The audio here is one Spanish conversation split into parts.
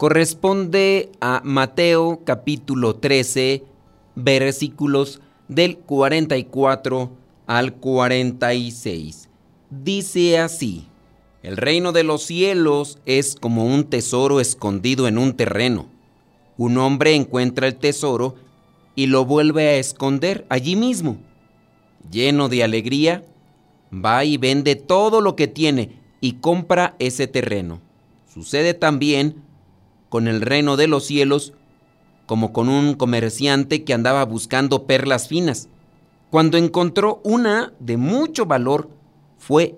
corresponde a Mateo capítulo 13, versículos del 44 al 46. Dice así, el reino de los cielos es como un tesoro escondido en un terreno. Un hombre encuentra el tesoro y lo vuelve a esconder allí mismo. Lleno de alegría, va y vende todo lo que tiene y compra ese terreno. Sucede también con el reino de los cielos como con un comerciante que andaba buscando perlas finas. Cuando encontró una de mucho valor, fue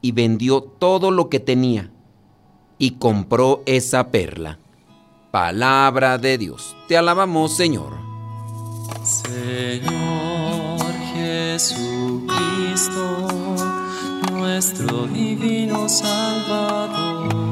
y vendió todo lo que tenía y compró esa perla. Palabra de Dios. Te alabamos, Señor. Señor Jesucristo, nuestro divino Salvador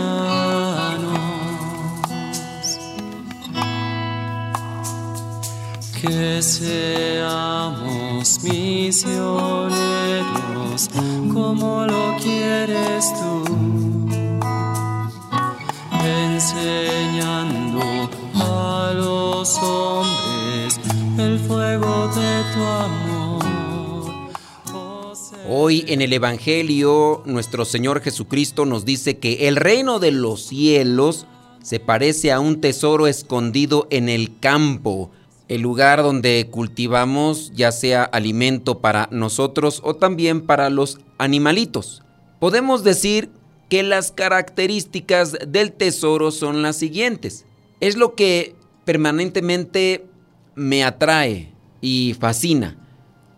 Que seamos misioneros como lo quieres tú, enseñando a los hombres el fuego de tu amor. Hoy en el Evangelio nuestro Señor Jesucristo nos dice que el reino de los cielos se parece a un tesoro escondido en el campo el lugar donde cultivamos ya sea alimento para nosotros o también para los animalitos. Podemos decir que las características del tesoro son las siguientes. Es lo que permanentemente me atrae y fascina.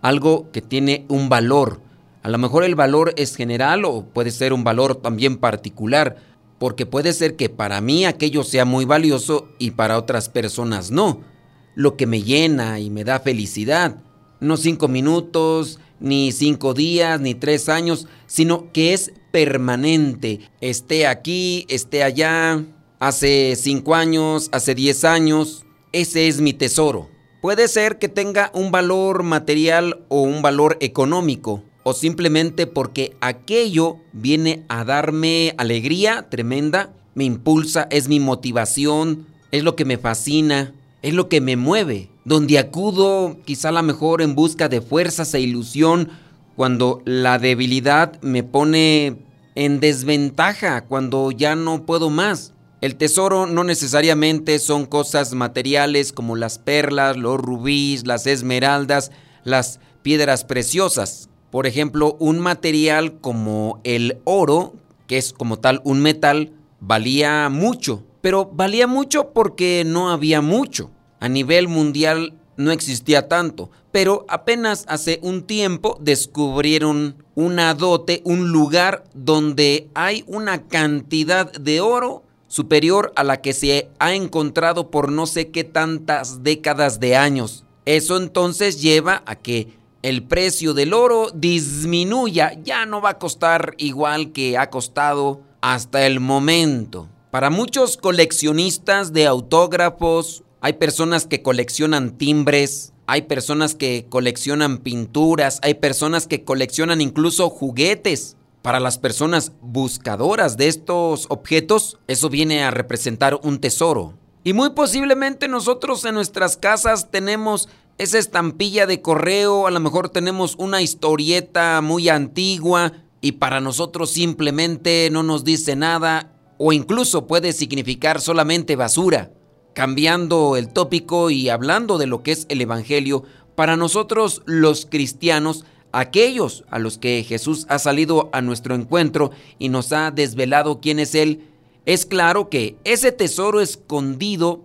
Algo que tiene un valor. A lo mejor el valor es general o puede ser un valor también particular, porque puede ser que para mí aquello sea muy valioso y para otras personas no lo que me llena y me da felicidad. No cinco minutos, ni cinco días, ni tres años, sino que es permanente. Esté aquí, esté allá, hace cinco años, hace diez años. Ese es mi tesoro. Puede ser que tenga un valor material o un valor económico, o simplemente porque aquello viene a darme alegría tremenda, me impulsa, es mi motivación, es lo que me fascina, es lo que me mueve, donde acudo quizá a lo mejor en busca de fuerzas e ilusión cuando la debilidad me pone en desventaja, cuando ya no puedo más. El tesoro no necesariamente son cosas materiales como las perlas, los rubíes, las esmeraldas, las piedras preciosas. Por ejemplo, un material como el oro, que es como tal un metal, valía mucho, pero valía mucho porque no había mucho. A nivel mundial no existía tanto, pero apenas hace un tiempo descubrieron una dote, un lugar donde hay una cantidad de oro superior a la que se ha encontrado por no sé qué tantas décadas de años. Eso entonces lleva a que el precio del oro disminuya, ya no va a costar igual que ha costado hasta el momento. Para muchos coleccionistas de autógrafos, hay personas que coleccionan timbres, hay personas que coleccionan pinturas, hay personas que coleccionan incluso juguetes. Para las personas buscadoras de estos objetos, eso viene a representar un tesoro. Y muy posiblemente nosotros en nuestras casas tenemos esa estampilla de correo, a lo mejor tenemos una historieta muy antigua y para nosotros simplemente no nos dice nada o incluso puede significar solamente basura. cambiando el tópico y hablando de lo que es el Evangelio, para nosotros los cristianos, aquellos a los que Jesús ha salido a nuestro encuentro y nos ha desvelado quién es Él, es claro que ese tesoro escondido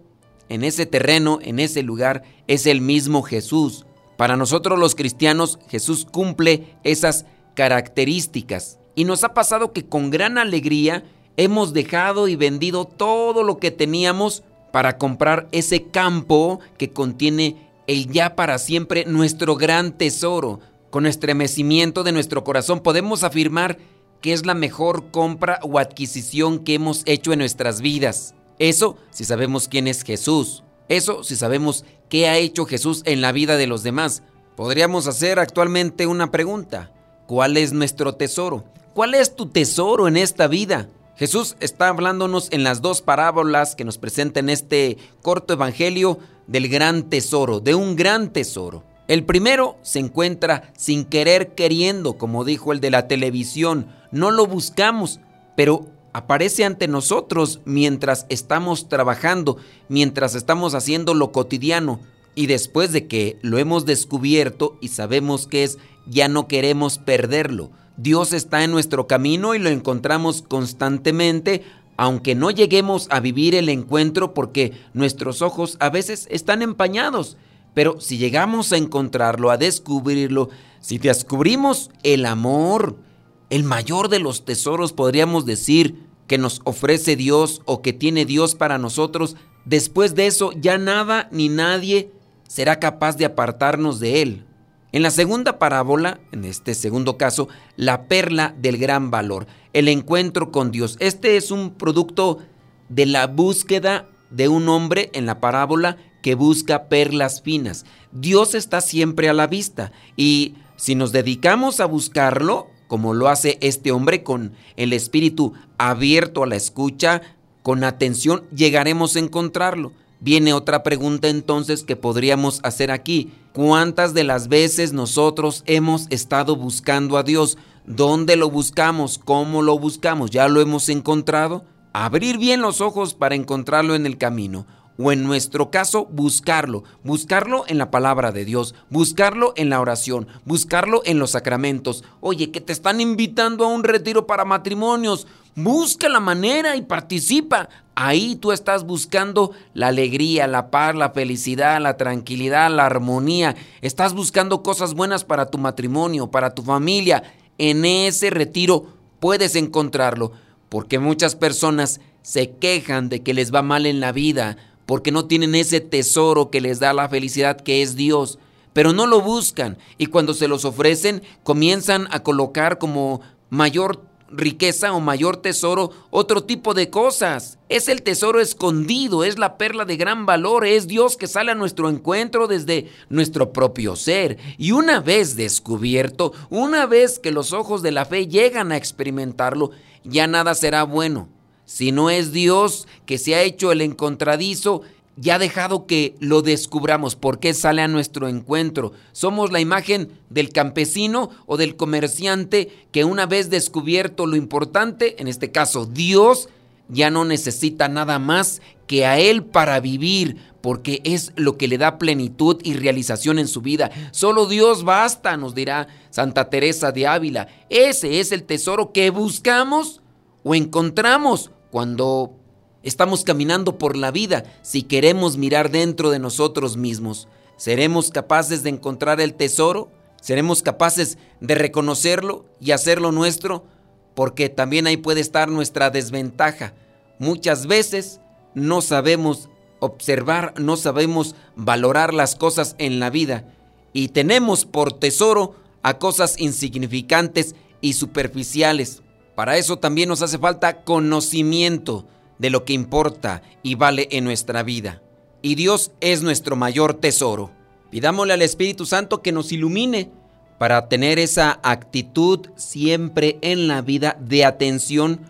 en ese terreno, en ese lugar, es el mismo Jesús. Para nosotros los cristianos, Jesús cumple esas características. Y nos ha pasado que con gran alegría hemos dejado y vendido todo lo que teníamos para comprar ese campo que contiene el ya para siempre nuestro gran tesoro. Con estremecimiento de nuestro corazón podemos afirmar que es la mejor compra o adquisición que hemos hecho en nuestras vidas. Eso si sabemos quién es Jesús. Eso si sabemos qué ha hecho Jesús en la vida de los demás. Podríamos hacer actualmente una pregunta. ¿Cuál es nuestro tesoro? ¿Cuál es tu tesoro en esta vida? Jesús está hablándonos en las dos parábolas que nos presenta en este corto evangelio del gran tesoro, de un gran tesoro. El primero se encuentra sin querer queriendo, como dijo el de la televisión. No lo buscamos, pero aparece ante nosotros mientras estamos trabajando, mientras estamos haciendo lo cotidiano. Y después de que lo hemos descubierto y sabemos que es, ya no queremos perderlo. Dios está en nuestro camino y lo encontramos constantemente, aunque no lleguemos a vivir el encuentro porque nuestros ojos a veces están empañados. Pero si llegamos a encontrarlo, a descubrirlo, si descubrimos el amor, el mayor de los tesoros, podríamos decir, que nos ofrece Dios o que tiene Dios para nosotros, después de eso ya nada ni nadie será capaz de apartarnos de Él. En la segunda parábola, en este segundo caso, la perla del gran valor, el encuentro con Dios. Este es un producto de la búsqueda de un hombre en la parábola que busca perlas finas. Dios está siempre a la vista y si nos dedicamos a buscarlo, como lo hace este hombre con el espíritu abierto a la escucha, con atención, llegaremos a encontrarlo. Viene otra pregunta entonces que podríamos hacer aquí. ¿Cuántas de las veces nosotros hemos estado buscando a Dios? ¿Dónde lo buscamos? ¿Cómo lo buscamos? ¿Ya lo hemos encontrado? Abrir bien los ojos para encontrarlo en el camino o en nuestro caso buscarlo, buscarlo en la palabra de Dios, buscarlo en la oración, buscarlo en los sacramentos. Oye, que te están invitando a un retiro para matrimonios, busca la manera y participa. Ahí tú estás buscando la alegría, la paz, la felicidad, la tranquilidad, la armonía. Estás buscando cosas buenas para tu matrimonio, para tu familia. En ese retiro puedes encontrarlo, porque muchas personas se quejan de que les va mal en la vida, porque no tienen ese tesoro que les da la felicidad que es Dios, pero no lo buscan y cuando se los ofrecen comienzan a colocar como mayor riqueza o mayor tesoro otro tipo de cosas. Es el tesoro escondido, es la perla de gran valor, es Dios que sale a nuestro encuentro desde nuestro propio ser. Y una vez descubierto, una vez que los ojos de la fe llegan a experimentarlo, ya nada será bueno si no es Dios que se ha hecho el encontradizo, ya ha dejado que lo descubramos. ¿Por qué sale a nuestro encuentro? Somos la imagen del campesino o del comerciante que una vez descubierto lo importante, en este caso Dios, ya no necesita nada más que a Él para vivir, porque es lo que le da plenitud y realización en su vida. Solo Dios basta, nos dirá Santa Teresa de Ávila. Ese es el tesoro que buscamos o encontramos cuando estamos caminando por la vida, si queremos mirar dentro de nosotros mismos, ¿seremos capaces de encontrar el tesoro? ¿Seremos capaces de reconocerlo y hacerlo nuestro? Porque también ahí puede estar nuestra desventaja. Muchas veces no sabemos observar, no sabemos valorar las cosas en la vida y tenemos por tesoro a cosas insignificantes y superficiales. Para eso también nos hace falta conocimiento de lo que importa y vale en nuestra vida. Y Dios es nuestro mayor tesoro. Pidámosle al Espíritu Santo que nos ilumine para tener esa actitud siempre en la vida de atención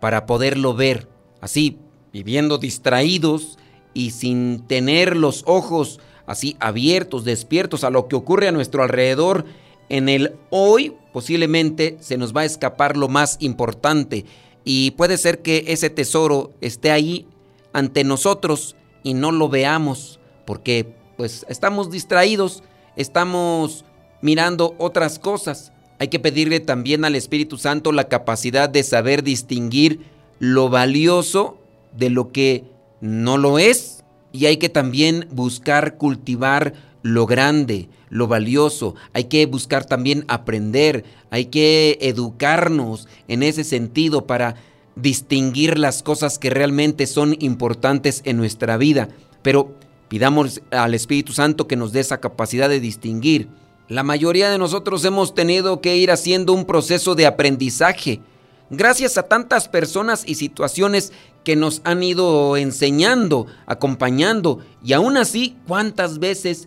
para poderlo ver. Así, viviendo distraídos y sin tener los ojos así abiertos, despiertos a lo que ocurre a nuestro alrededor en el hoy posiblemente se nos va a escapar lo más importante y puede ser que ese tesoro esté ahí ante nosotros y no lo veamos, porque pues estamos distraídos, estamos mirando otras cosas. Hay que pedirle también al Espíritu Santo la capacidad de saber distinguir lo valioso de lo que no lo es. Y hay que también buscar cultivar lo grande, lo valioso. Hay que buscar también aprender, hay que educarnos en ese sentido para distinguir las cosas que realmente son importantes en nuestra vida. Pero pidamos al Espíritu Santo que nos dé esa capacidad de distinguir. La mayoría de nosotros hemos tenido que ir haciendo un proceso de aprendizaje gracias a tantas personas y situaciones que nos han ido enseñando, acompañando, y aún así, ¿cuántas veces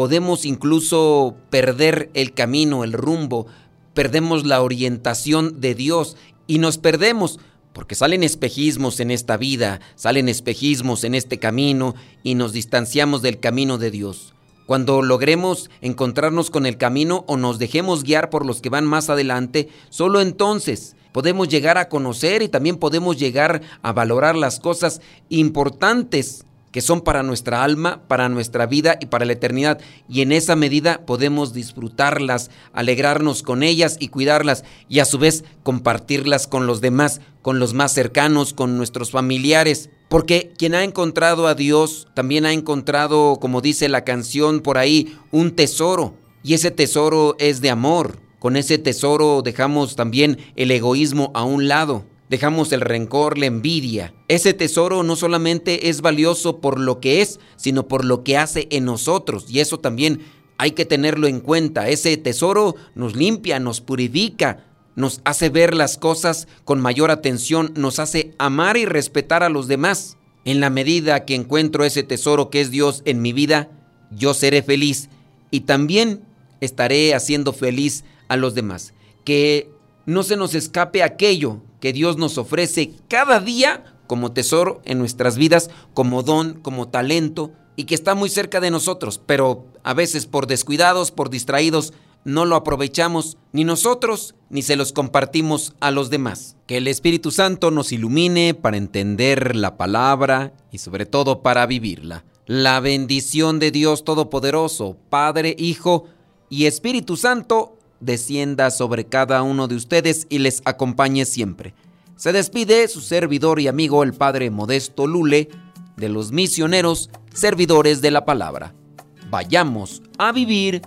podemos incluso perder el camino, el rumbo, perdemos la orientación de Dios y nos perdemos? Porque salen espejismos en esta vida, salen espejismos en este camino y nos distanciamos del camino de Dios. Cuando logremos encontrarnos con el camino o nos dejemos guiar por los que van más adelante, solo entonces podemos llegar a conocer y también podemos llegar a valorar las cosas importantes que son para nuestra alma, para nuestra vida y para la eternidad. Y en esa medida podemos disfrutarlas, alegrarnos con ellas y cuidarlas y a su vez compartirlas con los demás, con los más cercanos, con nuestros familiares. Porque quien ha encontrado a Dios también ha encontrado, como dice la canción por ahí, un tesoro. Y ese tesoro es de amor. Con ese tesoro dejamos también el egoísmo a un lado. Dejamos el rencor, la envidia. Ese tesoro no solamente es valioso por lo que es, sino por lo que hace en nosotros. Y eso también hay que tenerlo en cuenta. Ese tesoro nos limpia, nos purifica, nos hace ver las cosas con mayor atención, nos hace amar y respetar a los demás. En la medida que encuentro ese tesoro que es Dios en mi vida, yo seré feliz y también estaré haciendo feliz a los demás. Que no se nos escape aquello que Dios nos ofrece cada día como tesoro en nuestras vidas, como don, como talento, y que está muy cerca de nosotros, pero a veces por descuidados, por distraídos, no lo aprovechamos ni nosotros ni se los compartimos a los demás. Que el Espíritu Santo nos ilumine para entender la palabra y sobre todo para vivirla. La bendición de Dios Todopoderoso, Padre, Hijo y Espíritu Santo, descienda sobre cada uno de ustedes y les acompañe siempre. Se despide su servidor y amigo el Padre Modesto Lule de los misioneros servidores de la palabra. Vayamos a vivir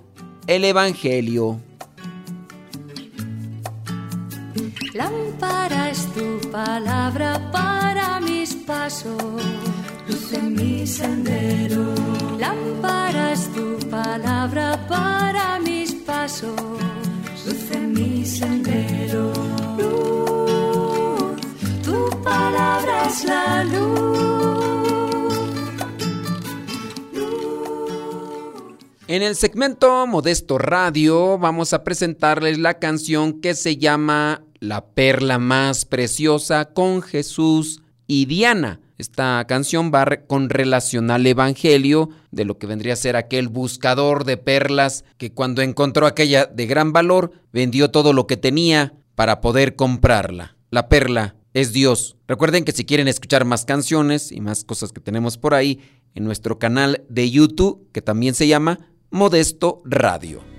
el Evangelio. Lámpara es tu palabra para mis pasos, luz en mi sendero. Lámpara es tu palabra para mis pasos, en el segmento Modesto Radio vamos a presentarles la canción que se llama La perla más preciosa con Jesús y Diana. Esta canción va con relación al Evangelio de lo que vendría a ser aquel buscador de perlas que cuando encontró aquella de gran valor vendió todo lo que tenía para poder comprarla. La perla es Dios. Recuerden que si quieren escuchar más canciones y más cosas que tenemos por ahí en nuestro canal de YouTube que también se llama Modesto Radio.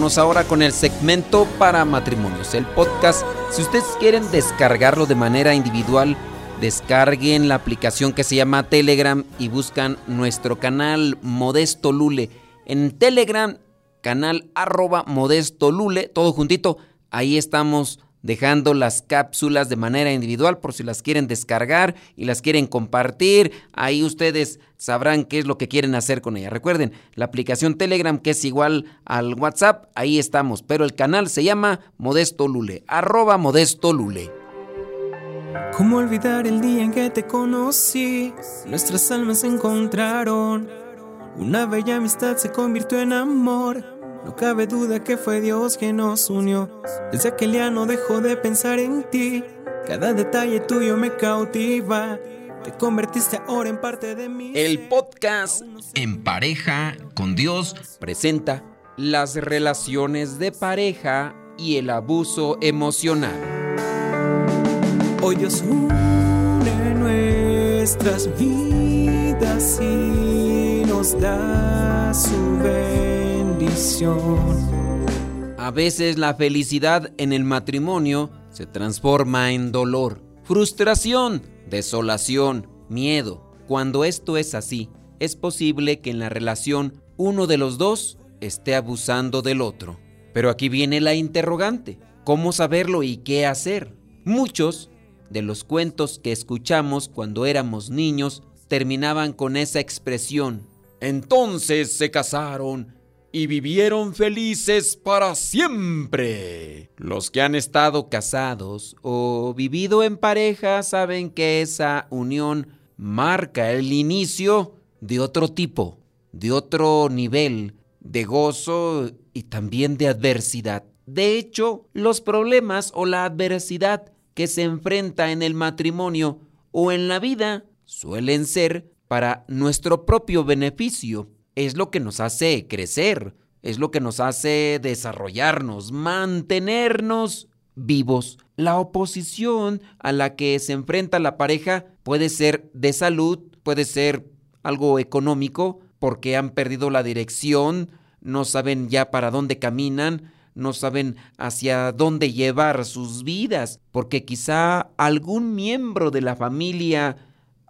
Ahora con el segmento para matrimonios, el podcast. Si ustedes quieren descargarlo de manera individual, descarguen la aplicación que se llama Telegram y buscan nuestro canal Modesto Lule. En Telegram, canal arroba Modesto Lule, todo juntito. Ahí estamos dejando las cápsulas de manera individual por si las quieren descargar y las quieren compartir. Ahí ustedes sabrán qué es lo que quieren hacer con ella. Recuerden, la aplicación Telegram que es igual al WhatsApp, ahí estamos, pero el canal se llama Modesto Lule, arroba Modesto Lule. ¿Cómo olvidar el día en que te conocí? Nuestras almas se encontraron. Una bella amistad se convirtió en amor. No cabe duda que fue Dios quien nos unió. Desde aquel día no dejo de pensar en ti. Cada detalle tuyo me cautiva. Te convertiste ahora en parte de mí. El podcast En pareja con Dios presenta las relaciones de pareja y el abuso emocional. Hoy Dios une nuestras vidas y nos da su A veces la felicidad en el matrimonio se transforma en dolor, frustración, desolación, miedo. Cuando esto es así, es posible que en la relación uno de los dos esté abusando del otro. Pero aquí viene la interrogante. ¿Cómo saberlo y qué hacer? Muchos de los cuentos que escuchamos cuando éramos niños terminaban con esa expresión. Entonces se casaron y vivieron felices para siempre. Los que han estado casados o vivido en pareja saben que esa unión marca el inicio de otro tipo, de otro nivel de gozo y también de adversidad. De hecho, los problemas o la adversidad que se enfrenta en el matrimonio o en la vida suelen ser para nuestro propio beneficio. Es lo que nos hace crecer, es lo que nos hace desarrollarnos, mantenernos vivos. La oposición a la que se enfrenta la pareja puede ser de salud, puede ser algo económico, porque han perdido la dirección, no saben ya para dónde caminan, no saben hacia dónde llevar sus vidas, porque quizá algún miembro de la familia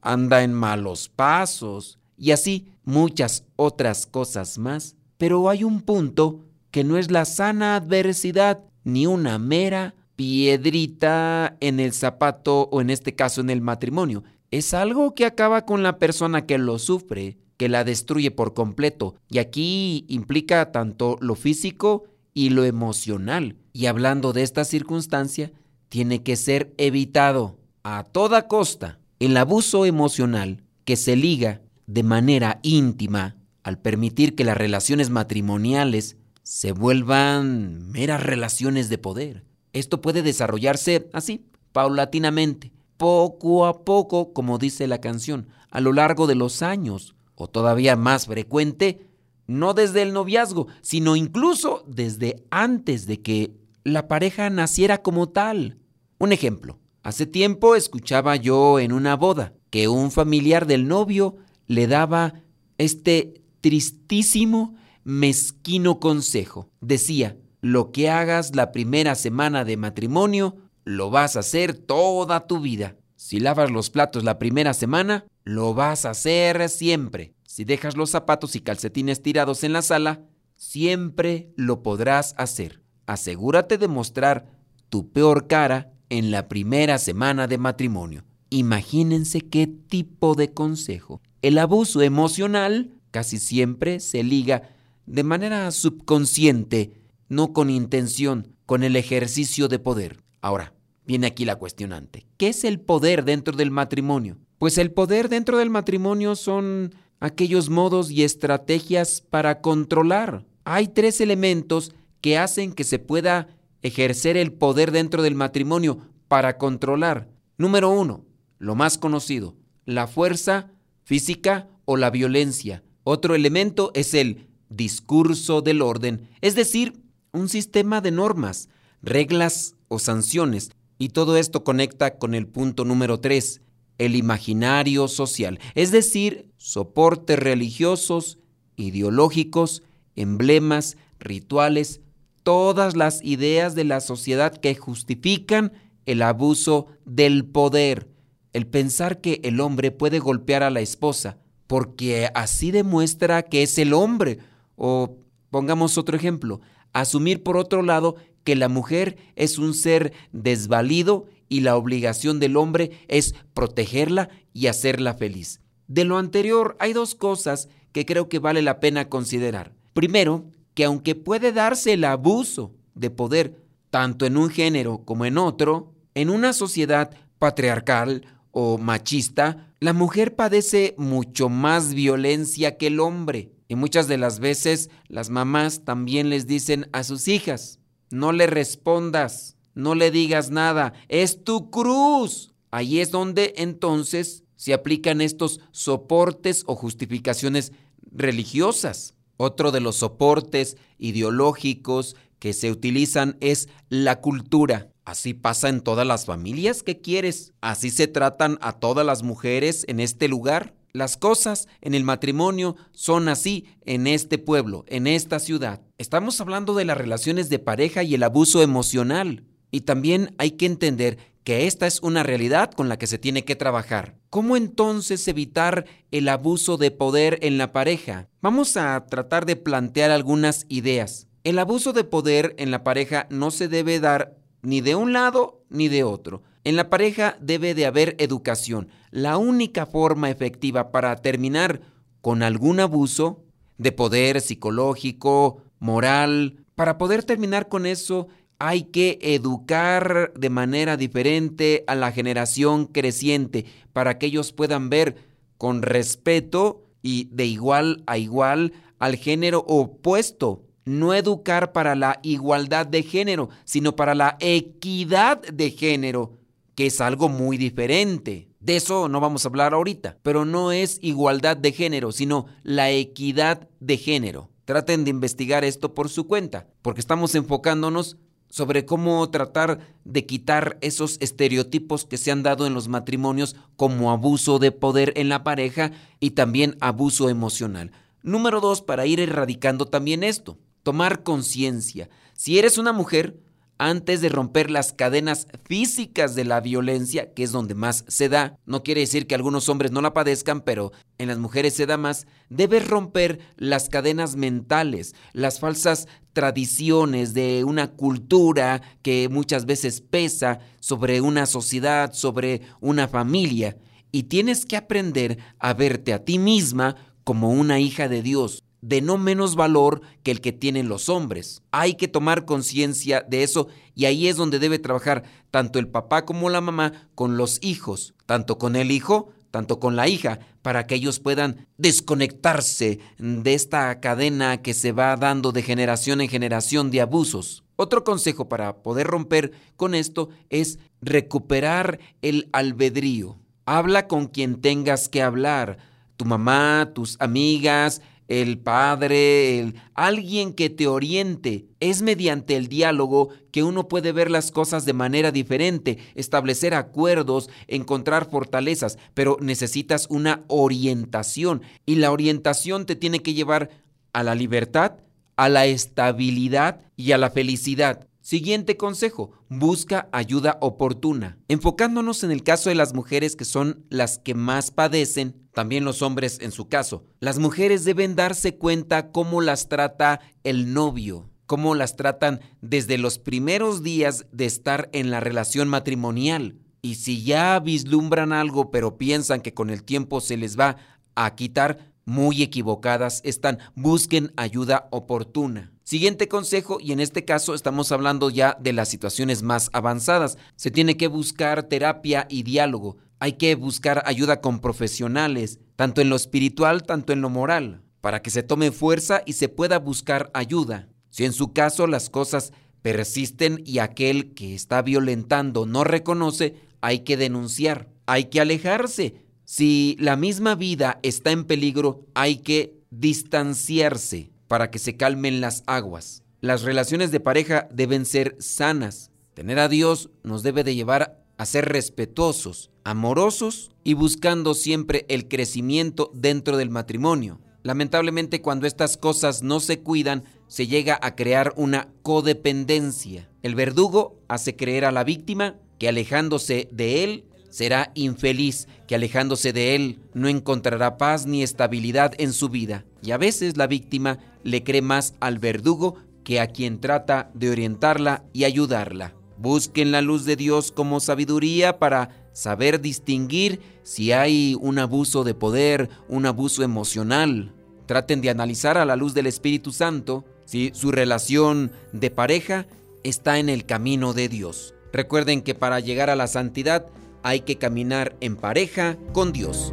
anda en malos pasos y así muchas otras cosas más. Pero hay un punto que no es la sana adversidad ni una mera piedrita en el zapato o en este caso en el matrimonio. Es algo que acaba con la persona que lo sufre, que la destruye por completo. Y aquí implica tanto lo físico y lo emocional. Y hablando de esta circunstancia, tiene que ser evitado a toda costa el abuso emocional que se liga de manera íntima al permitir que las relaciones matrimoniales se vuelvan meras relaciones de poder. Esto puede desarrollarse así, paulatinamente, poco a poco, como dice la canción, a lo largo de los años, o todavía más frecuente, no desde el noviazgo, sino incluso desde antes de que la pareja naciera como tal. Un ejemplo, hace tiempo escuchaba yo en una boda que un familiar del novio le daba este tristísimo, mezquino consejo. Decía, lo que hagas la primera semana de matrimonio, lo vas a hacer toda tu vida. Si lavas los platos la primera semana, lo vas a hacer siempre. Si dejas los zapatos y calcetines tirados en la sala, siempre lo podrás hacer. Asegúrate de mostrar tu peor cara en la primera semana de matrimonio. Imagínense qué tipo de consejo. El abuso emocional casi siempre se liga de manera subconsciente, no con intención, con el ejercicio de poder. Ahora, viene aquí la cuestionante. ¿Qué es el poder dentro del matrimonio? Pues el poder dentro del matrimonio son aquellos modos y estrategias para controlar. Hay tres elementos que hacen que se pueda ejercer el poder dentro del matrimonio para controlar. Número uno, lo más conocido, la fuerza física o la violencia. Otro elemento es el discurso del orden, es decir, un sistema de normas, reglas o sanciones. Y todo esto conecta con el punto número tres, el imaginario social, es decir, soportes religiosos, ideológicos, emblemas, rituales, todas las ideas de la sociedad que justifican el abuso del poder, el pensar que el hombre puede golpear a la esposa, porque así demuestra que es el hombre. O pongamos otro ejemplo, asumir por otro lado que la mujer es un ser desvalido y la obligación del hombre es protegerla y hacerla feliz. De lo anterior hay dos cosas que creo que vale la pena considerar. Primero, que aunque puede darse el abuso de poder tanto en un género como en otro, en una sociedad patriarcal o machista, la mujer padece mucho más violencia que el hombre. Y muchas de las veces las mamás también les dicen a sus hijas, no le respondas, no le digas nada, es tu cruz. Ahí es donde entonces se aplican estos soportes o justificaciones religiosas. Otro de los soportes ideológicos que se utilizan es la cultura. Así pasa en todas las familias. ¿Qué quieres? Así se tratan a todas las mujeres en este lugar. Las cosas en el matrimonio son así en este pueblo, en esta ciudad. Estamos hablando de las relaciones de pareja y el abuso emocional. Y también hay que entender que esta es una realidad con la que se tiene que trabajar. ¿Cómo entonces evitar el abuso de poder en la pareja? Vamos a tratar de plantear algunas ideas. El abuso de poder en la pareja no se debe dar ni de un lado ni de otro. En la pareja debe de haber educación. La única forma efectiva para terminar con algún abuso de poder psicológico, moral, para poder terminar con eso hay que educar de manera diferente a la generación creciente para que ellos puedan ver con respeto y de igual a igual al género opuesto no educar para la igualdad de género, sino para la equidad de género, que es algo muy diferente. De eso no vamos a hablar ahorita, pero no es igualdad de género, sino la equidad de género. Traten de investigar esto por su cuenta, porque estamos enfocándonos sobre cómo tratar de quitar esos estereotipos que se han dado en los matrimonios como abuso de poder en la pareja y también abuso emocional. Número dos, para ir erradicando también esto tomar conciencia. Si eres una mujer, antes de romper las cadenas físicas de la violencia, que es donde más se da, no quiere decir que algunos hombres no la padezcan, pero en las mujeres se da más, debes romper las cadenas mentales, las falsas tradiciones de una cultura que muchas veces pesa sobre una sociedad, sobre una familia, y tienes que aprender a verte a ti misma como una hija de Dios, de no menos valor que el que tienen los hombres. Hay que tomar conciencia de eso y ahí es donde debe trabajar tanto el papá como la mamá con los hijos, tanto con el hijo, tanto con la hija, para que ellos puedan desconectarse de esta cadena que se va dando de generación en generación de abusos. Otro consejo para poder romper con esto es recuperar el albedrío. Habla con quien tengas que hablar, tu mamá, tus amigas, el padre, el, alguien que te oriente. Es mediante el diálogo que uno puede ver las cosas de manera diferente, establecer acuerdos, encontrar fortalezas, pero necesitas una orientación y la orientación te tiene que llevar a la libertad, a la estabilidad y a la felicidad. Siguiente consejo, busca ayuda oportuna. Enfocándonos en el caso de las mujeres que son las que más padecen, también los hombres en su caso, las mujeres deben darse cuenta cómo las trata el novio, cómo las tratan desde los primeros días de estar en la relación matrimonial. Y si ya vislumbran algo pero piensan que con el tiempo se les va a quitar, muy equivocadas están. Busquen ayuda oportuna. Siguiente consejo, y en este caso estamos hablando ya de las situaciones más avanzadas. Se tiene que buscar terapia y diálogo. Hay que buscar ayuda con profesionales, tanto en lo espiritual, tanto en lo moral, para que se tome fuerza y se pueda buscar ayuda. Si en su caso las cosas persisten y aquel que está violentando no reconoce, hay que denunciar, hay que alejarse. Si la misma vida está en peligro, hay que distanciarse para que se calmen las aguas. Las relaciones de pareja deben ser sanas. Tener a Dios nos debe de llevar a ser respetuosos, amorosos y buscando siempre el crecimiento dentro del matrimonio. Lamentablemente cuando estas cosas no se cuidan, se llega a crear una codependencia. El verdugo hace creer a la víctima que alejándose de él será infeliz, que alejándose de él no encontrará paz ni estabilidad en su vida. Y a veces la víctima le cree más al verdugo que a quien trata de orientarla y ayudarla. Busquen la luz de Dios como sabiduría para saber distinguir si hay un abuso de poder, un abuso emocional. Traten de analizar a la luz del Espíritu Santo si su relación de pareja está en el camino de Dios. Recuerden que para llegar a la santidad hay que caminar en pareja con Dios.